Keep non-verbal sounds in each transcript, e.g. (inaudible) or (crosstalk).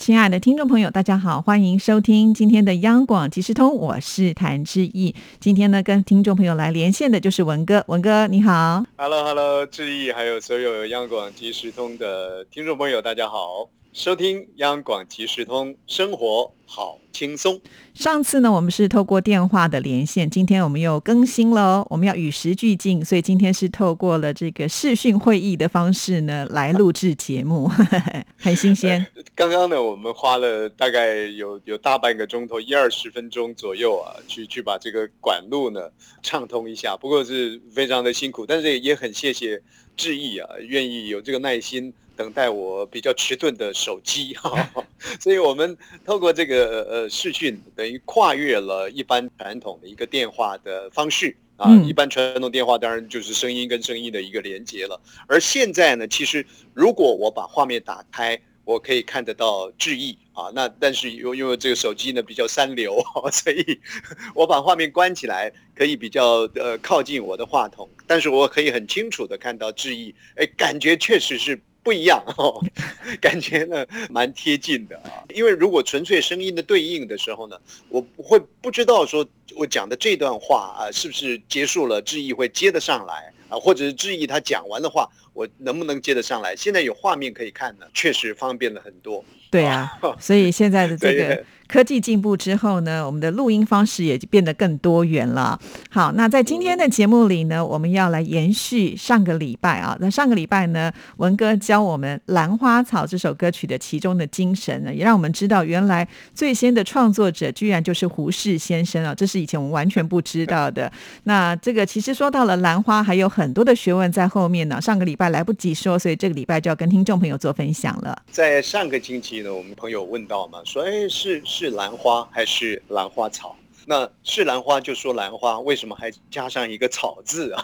亲爱的听众朋友，大家好，欢迎收听今天的央广即时通，我是谭志毅。今天呢，跟听众朋友来连线的就是文哥，文哥你好。Hello，Hello，志毅，还有所有央广即时通的听众朋友，大家好。收听央广即时通，生活好轻松。上次呢，我们是透过电话的连线，今天我们又更新了哦。我们要与时俱进，所以今天是透过了这个视讯会议的方式呢来录制节目，(laughs) 很新鲜。刚刚呢，我们花了大概有有大半个钟头，一二十分钟左右啊，去去把这个管路呢畅通一下。不过是非常的辛苦，但是也很谢谢志毅啊，愿意有这个耐心。等待我比较迟钝的手机哈，(laughs) 所以我们透过这个呃视讯，等于跨越了一般传统的一个电话的方式啊。一般传统电话当然就是声音跟声音的一个连接了，而现在呢，其实如果我把画面打开，我可以看得到致意啊。那但是因因为这个手机呢比较三流，(laughs) 所以我把画面关起来，可以比较呃靠近我的话筒，但是我可以很清楚的看到致意，哎，感觉确实是。不一样哦，(laughs) 感觉呢蛮贴近的啊。因为如果纯粹声音的对应的时候呢，我不会不知道说我讲的这段话啊是不是结束了，志毅会接得上来啊，或者是志毅他讲完的话，我能不能接得上来？现在有画面可以看呢，确实方便了很多。对啊，(laughs) 所以现在的这个。科技进步之后呢，我们的录音方式也就变得更多元了。好，那在今天的节目里呢，我们要来延续上个礼拜啊。那上个礼拜呢，文哥教我们《兰花草》这首歌曲的其中的精神呢，也让我们知道原来最先的创作者居然就是胡适先生啊，这是以前我们完全不知道的。那这个其实说到了兰花，还有很多的学问在后面呢。上个礼拜来不及说，所以这个礼拜就要跟听众朋友做分享了。在上个星期呢，我们朋友问到嘛，说哎是。是兰花还是兰花草？那是兰花就说兰花，为什么还加上一个草字 (laughs) 啊？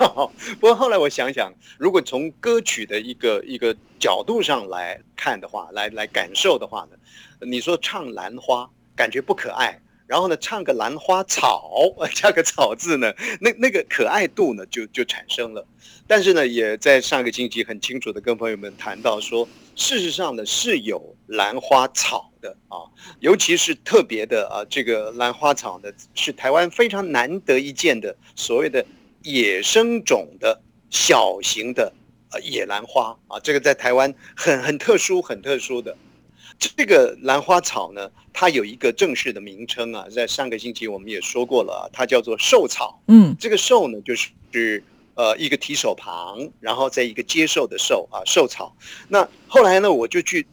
不过后来我想想，如果从歌曲的一个一个角度上来看的话，来来感受的话呢，你说唱兰花感觉不可爱，然后呢唱个兰花草，(laughs) 加个草字呢，那那个可爱度呢就就产生了。但是呢，也在上个星期很清楚的跟朋友们谈到说。事实上呢，是有兰花草的啊，尤其是特别的啊，这个兰花草呢，是台湾非常难得一见的所谓的野生种的小型的呃野兰花啊，这个在台湾很很特殊，很特殊的。这个兰花草呢，它有一个正式的名称啊，在上个星期我们也说过了，它叫做寿草。嗯，这个寿呢，就是是。呃，一个提手旁，然后在一个接受的受啊，兽草。那后来呢，我就去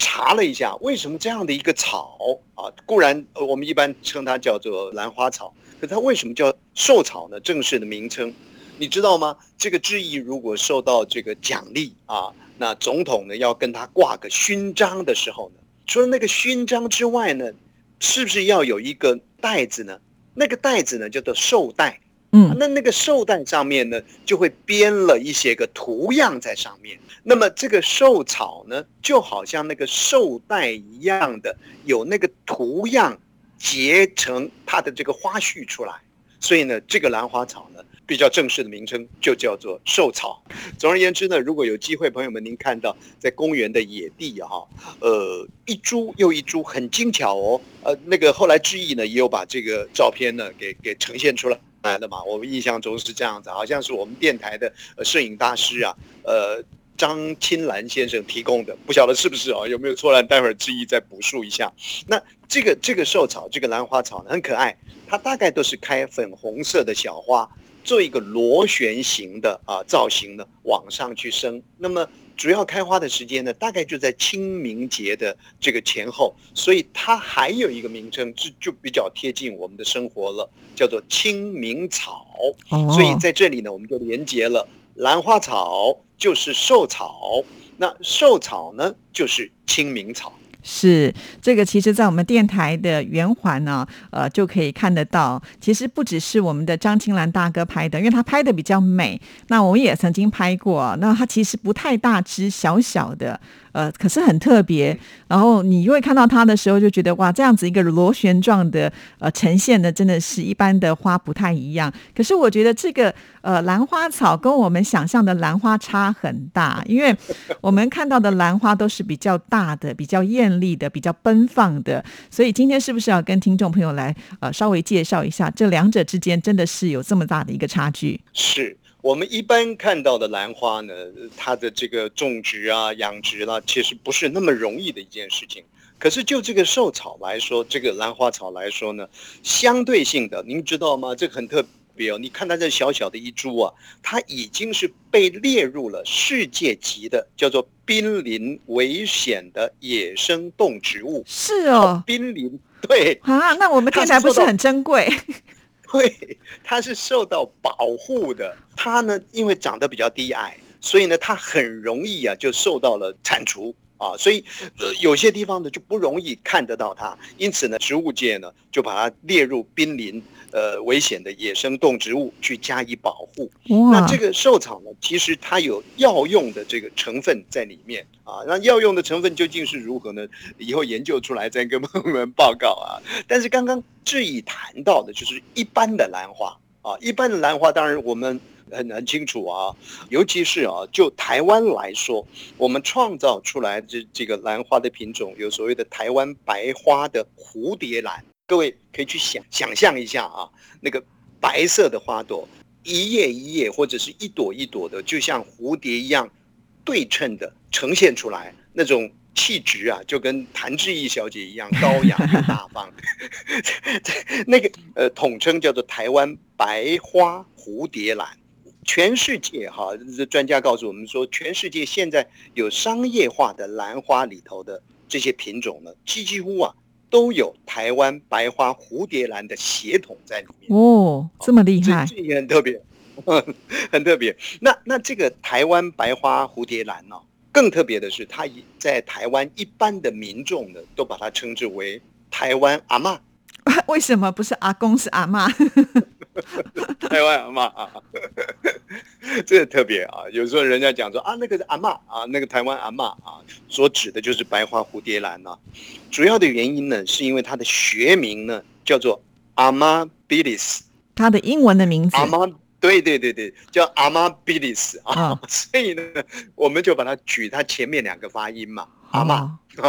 查了一下，为什么这样的一个草啊，固然我们一般称它叫做兰花草，可它为什么叫寿草呢？正式的名称，你知道吗？这个质疑如果受到这个奖励啊，那总统呢要跟他挂个勋章的时候呢，除了那个勋章之外呢，是不是要有一个袋子呢？那个袋子呢叫做绶带。嗯，那那个绶带上面呢，就会编了一些个图样在上面。那么这个绶草呢，就好像那个绶带一样的，有那个图样结成它的这个花絮出来。所以呢，这个兰花草呢，比较正式的名称就叫做寿草。总而言之呢，如果有机会，朋友们您看到在公园的野地哈，呃，一株又一株，很精巧哦。呃，那个后来志毅呢，也有把这个照片呢给给呈现出来。来的嘛，我们印象中是这样子，好像是我们电台的摄影大师啊，呃，张青兰先生提供的，不晓得是不是哦，有没有错呢？待会儿志毅再补述一下。那这个这个寿草，这个兰花草呢，很可爱，它大概都是开粉红色的小花，做一个螺旋形的啊造型呢，往上去升。那么主要开花的时间呢，大概就在清明节的这个前后，所以它还有一个名称，就就比较贴近我们的生活了，叫做清明草。所以在这里呢，我们就连接了兰花草就是寿草，那寿草呢就是清明草。是这个，其实，在我们电台的圆环呢，呃，就可以看得到。其实不只是我们的张青兰大哥拍的，因为他拍的比较美。那我们也曾经拍过，那他其实不太大只，小小的。呃，可是很特别，然后你因为看到它的时候，就觉得哇，这样子一个螺旋状的呃呈现的，真的是一般的花不太一样。可是我觉得这个呃兰花草跟我们想象的兰花差很大，因为我们看到的兰花都是比较大的、比较艳丽的、比较奔放的。所以今天是不是要跟听众朋友来呃稍微介绍一下，这两者之间真的是有这么大的一个差距？是。我们一般看到的兰花呢，它的这个种植啊、养殖啦，其实不是那么容易的一件事情。可是就这个兽草来说，这个兰花草来说呢，相对性的，您知道吗？这个很特别哦。你看它这小小的一株啊，它已经是被列入了世界级的叫做濒临危险的野生动植物。是哦，濒临对啊，那我们看起来不是很珍贵？(laughs) 对，它是受到保护的。它呢，因为长得比较低矮，所以呢，它很容易啊就受到了铲除啊。所以，呃，有些地方呢就不容易看得到它。因此呢，植物界呢就把它列入濒临。呃，危险的野生动植物去加以保护。那这个兽草呢，其实它有药用的这个成分在里面啊。那药用的成分究竟是如何呢？以后研究出来再跟朋友们报告啊。但是刚刚志毅谈到的就是一般的兰花啊，一般的兰花，当然我们很很清楚啊。尤其是啊，就台湾来说，我们创造出来这这个兰花的品种，有所谓的台湾白花的蝴蝶兰。各位可以去想想象一下啊，那个白色的花朵，一叶一叶或者是一朵一朵的，就像蝴蝶一样对称的呈现出来，那种气质啊，就跟谭志毅小姐一样高雅大方。(laughs) 那个呃，统称叫做台湾白花蝴蝶兰。全世界哈，这专家告诉我们说，全世界现在有商业化的兰花里头的这些品种呢，几几乎啊。都有台湾白花蝴蝶兰的血统在里面哦，这么厉害，这也很特别，(laughs) 很特别。那那这个台湾白花蝴蝶兰呢，更特别的是，它在台湾一般的民众呢，都把它称之为台湾阿妈。(laughs) 为什么不是阿公是阿妈？(laughs) 台湾阿妈啊，(laughs) 这个特别啊。有时候人家讲说啊，那个是阿妈啊，那个台湾阿妈啊，所指的就是白花蝴蝶兰啊。主要的原因呢，是因为它的学名呢叫做阿妈比利斯，它的英文的名字。阿妈，对对对对，叫阿妈比利斯啊。(laughs) 所以呢，我们就把它取它前面两个发音嘛。阿妈，(laughs)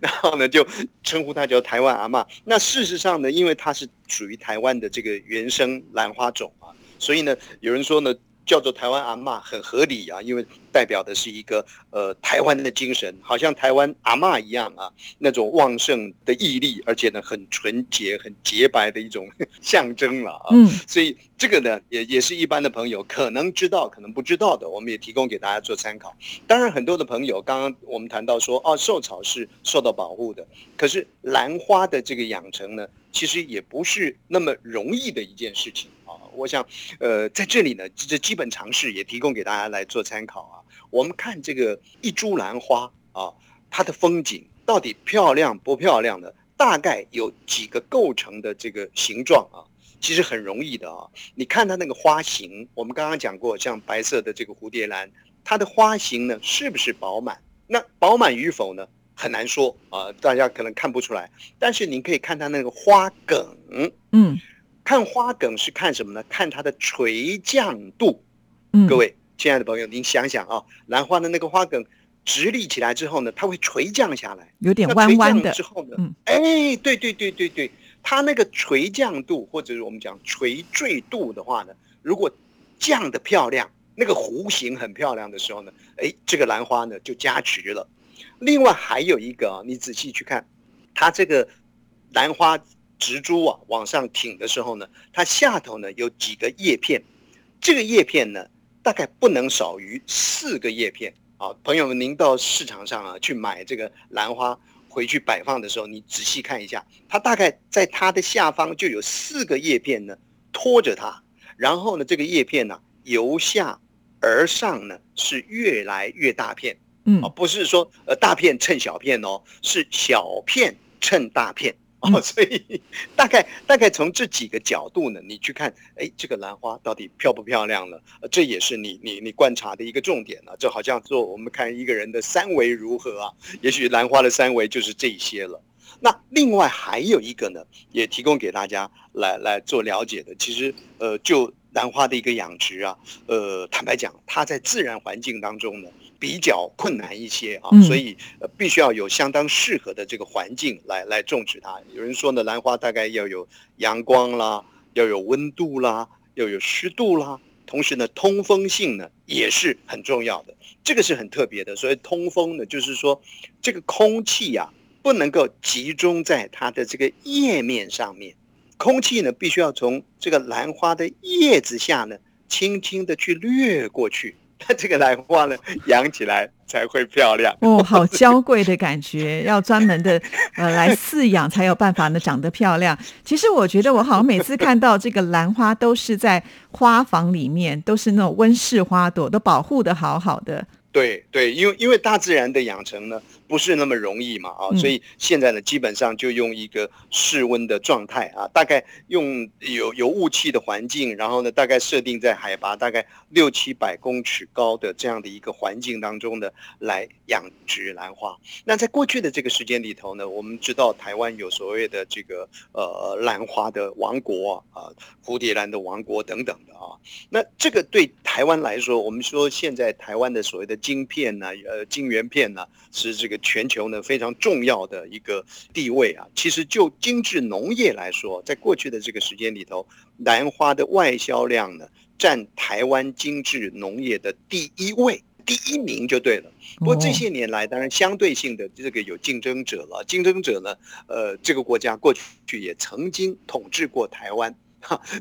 然后呢，就称呼它叫台湾阿妈。那事实上呢，因为它是属于台湾的这个原生兰花种啊，所以呢，有人说呢。叫做台湾阿妈很合理啊，因为代表的是一个呃台湾的精神，好像台湾阿妈一样啊，那种旺盛的毅力，而且呢很纯洁、很洁白的一种 (laughs) 象征了啊。嗯，所以这个呢也也是一般的朋友可能知道，可能不知道的，我们也提供给大家做参考。当然，很多的朋友刚刚我们谈到说，哦，寿草是受到保护的，可是兰花的这个养成呢，其实也不是那么容易的一件事情。我想，呃，在这里呢，这基本常识也提供给大家来做参考啊。我们看这个一株兰花啊，它的风景到底漂亮不漂亮呢？大概有几个构成的这个形状啊，其实很容易的啊。你看它那个花型，我们刚刚讲过，像白色的这个蝴蝶兰，它的花型呢是不是饱满？那饱满与否呢，很难说啊，大家可能看不出来。但是你可以看它那个花梗，嗯。看花梗是看什么呢？看它的垂降度。各位亲爱的朋友，您想想啊，兰花的那个花梗直立起来之后呢，它会垂降下来，有点弯弯的。之后呢，哎，对对对对对，它那个垂降度或者是我们讲垂坠度的话呢，如果降的漂亮，那个弧形很漂亮的时候呢，哎，这个兰花呢就加持了。另外还有一个啊，你仔细去看，它这个兰花。植株啊往上挺的时候呢，它下头呢有几个叶片，这个叶片呢大概不能少于四个叶片啊。朋友们，您到市场上啊去买这个兰花回去摆放的时候，你仔细看一下，它大概在它的下方就有四个叶片呢托着它，然后呢这个叶片呢由下而上呢是越来越大片嗯啊，不是说呃大片衬小片哦，是小片衬大片哦，所以大概大概从这几个角度呢，你去看，哎，这个兰花到底漂不漂亮呢？呃这也是你你你观察的一个重点了。就好像做我们看一个人的三围如何啊，也许兰花的三围就是这些了。那另外还有一个呢，也提供给大家来来做了解的。其实，呃，就兰花的一个养殖啊，呃，坦白讲，它在自然环境当中呢比较困难一些啊，嗯所以呃必须要有相当适合的这个环境来来种植它。有人说呢，兰花大概要有阳光啦，要有温度啦，要有湿度啦。同时呢，通风性呢也是很重要的，这个是很特别的。所以通风呢，就是说这个空气呀、不能够集中在它的这个叶面上面，空气呢必须要从这个兰花的叶子下呢，轻轻的去掠过去，(laughs) 它这个兰花呢养起来才会漂亮。哦，好娇贵的感觉，要专门的呃来饲养才有办法呢长得漂亮。其实我觉得我好像每次看到这个兰花都是在花房里面，都是那种温室花朵，都保护的好好的。对对，因为因为大自然的养成呢不是那么容易嘛啊，嗯所以现在呢基本上就用一个室温的状态啊，大概用有有雾气的环境，然后呢大概设定在海拔大概六七百公尺高的这样的一个环境当中呢来养殖兰花。那在过去的这个时间里头呢，我们知道台湾有所谓的这个呃兰花的王国啊，蝴蝶兰的王国等等的啊，那这个对台湾来说，我们说现在台湾的所谓的晶片呢、呃，晶圆片呢，是这个全球呢非常重要的一个地位啊。其实就精致农业来说，在过去的这个时间里头，兰花的外销量呢占台湾精致农业的第一位。第一名就对了，不过这些年来，当然相对性的这个有竞争者了。竞争者呢，呃，这个国家过去也曾经统治过台湾，哈，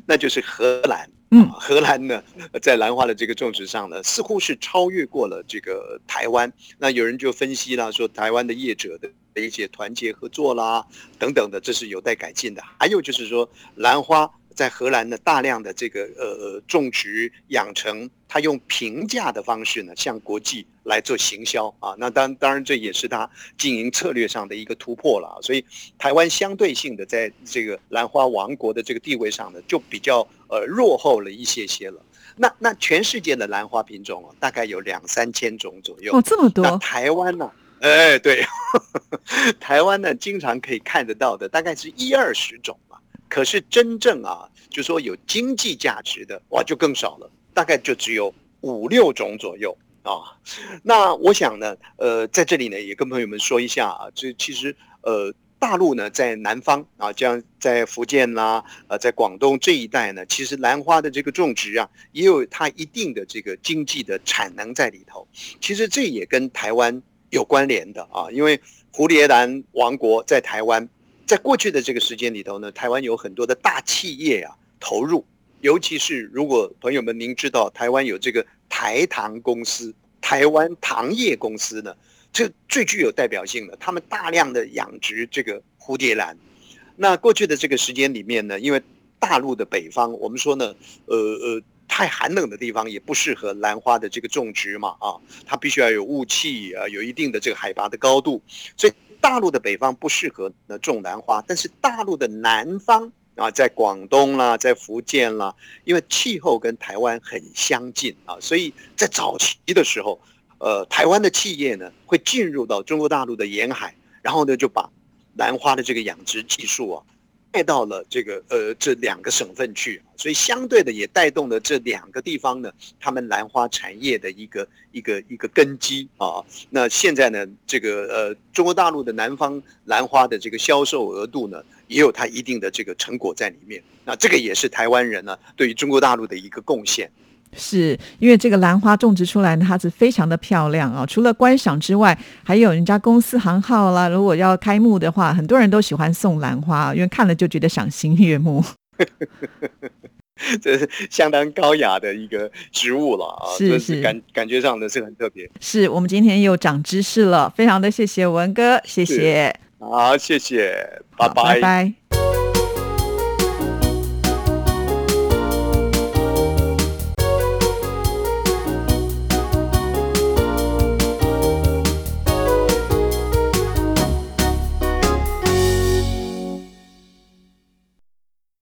那就是荷兰。嗯啊荷兰呢，呃在兰花的这个种植上呢，似乎是超越过了这个台湾。那有人就分析了，说台湾的业者的的一些团结合作啦，等等的，这是有待改进的。还有就是说，兰花在荷兰的，大量的这个呃种植养成，它用平价的方式呢，向国际来做行销啊。那当当然这也是它经营策略上的一个突破了啊。所以台湾相对性的在这个兰花王国的这个地位上呢，就比较呃落后了一些些了。那那全世界的兰花品种哦，大概有两三千种左右。哦，这么那多，台湾呢？哎，对，(laughs) 台湾呢，经常可以看得到的，大概是一二十种嘛。可是真正啊，就说有经济价值的，哇，就更少了，大概就只有五六种左右啊。那我想呢，呃，在这里呢，也跟朋友们说一下啊，这其实呃。大陆呢，在南方啊，这样在福建啦，呃，在广东这一带呢，其实兰花的这个种植啊，也有它一定的这个经济的产能在里头。其实这也跟台湾有关联的啊，因为蝴蝶兰王国在台湾，在过去的这个时间里头呢，台湾有很多的大企业啊投入，尤其是如果朋友们您知道台湾有这个台糖公司、台湾糖业公司呢，这最具有代表性的，他们大量的养殖这个蝴蝶兰。那过去的这个时间里面呢，因为大陆的北方，我们说呢，呃呃。太寒冷的地方也不适合兰花的这个种植嘛，啊，它必须要有雾气啊，有一定的这个海拔的高度，所以大陆的北方不适合呢种兰花，但是大陆的南方啊，在广东啦，在福建啦，因为气候跟台湾很相近啊，所以在早期的时候，呃，台湾的企业呢会进入到中国大陆的沿海，然后呢就把兰花的这个养殖技术啊。带到了这个呃这两个省份去，所以相对的也带动了这两个地方呢，他们兰花产业的一个一个一个根基啊。那现在呢，这个呃中国大陆的南方兰花的这个销售额度呢，也有它一定的这个成果在里面。那这个也是台湾人呢对于中国大陆的一个贡献。是因为这个兰花种植出来呢，它是非常的漂亮啊、除了观赏之外，还有人家公司行号啦。如果要开幕的话，很多人都喜欢送兰花，因为看了就觉得赏心悦目。(laughs) 这是相当高雅的一个植物了啊，是是感感觉上呢是很特别。是我们今天又长知识了，非常的谢谢文哥，谢谢，好，谢谢，拜拜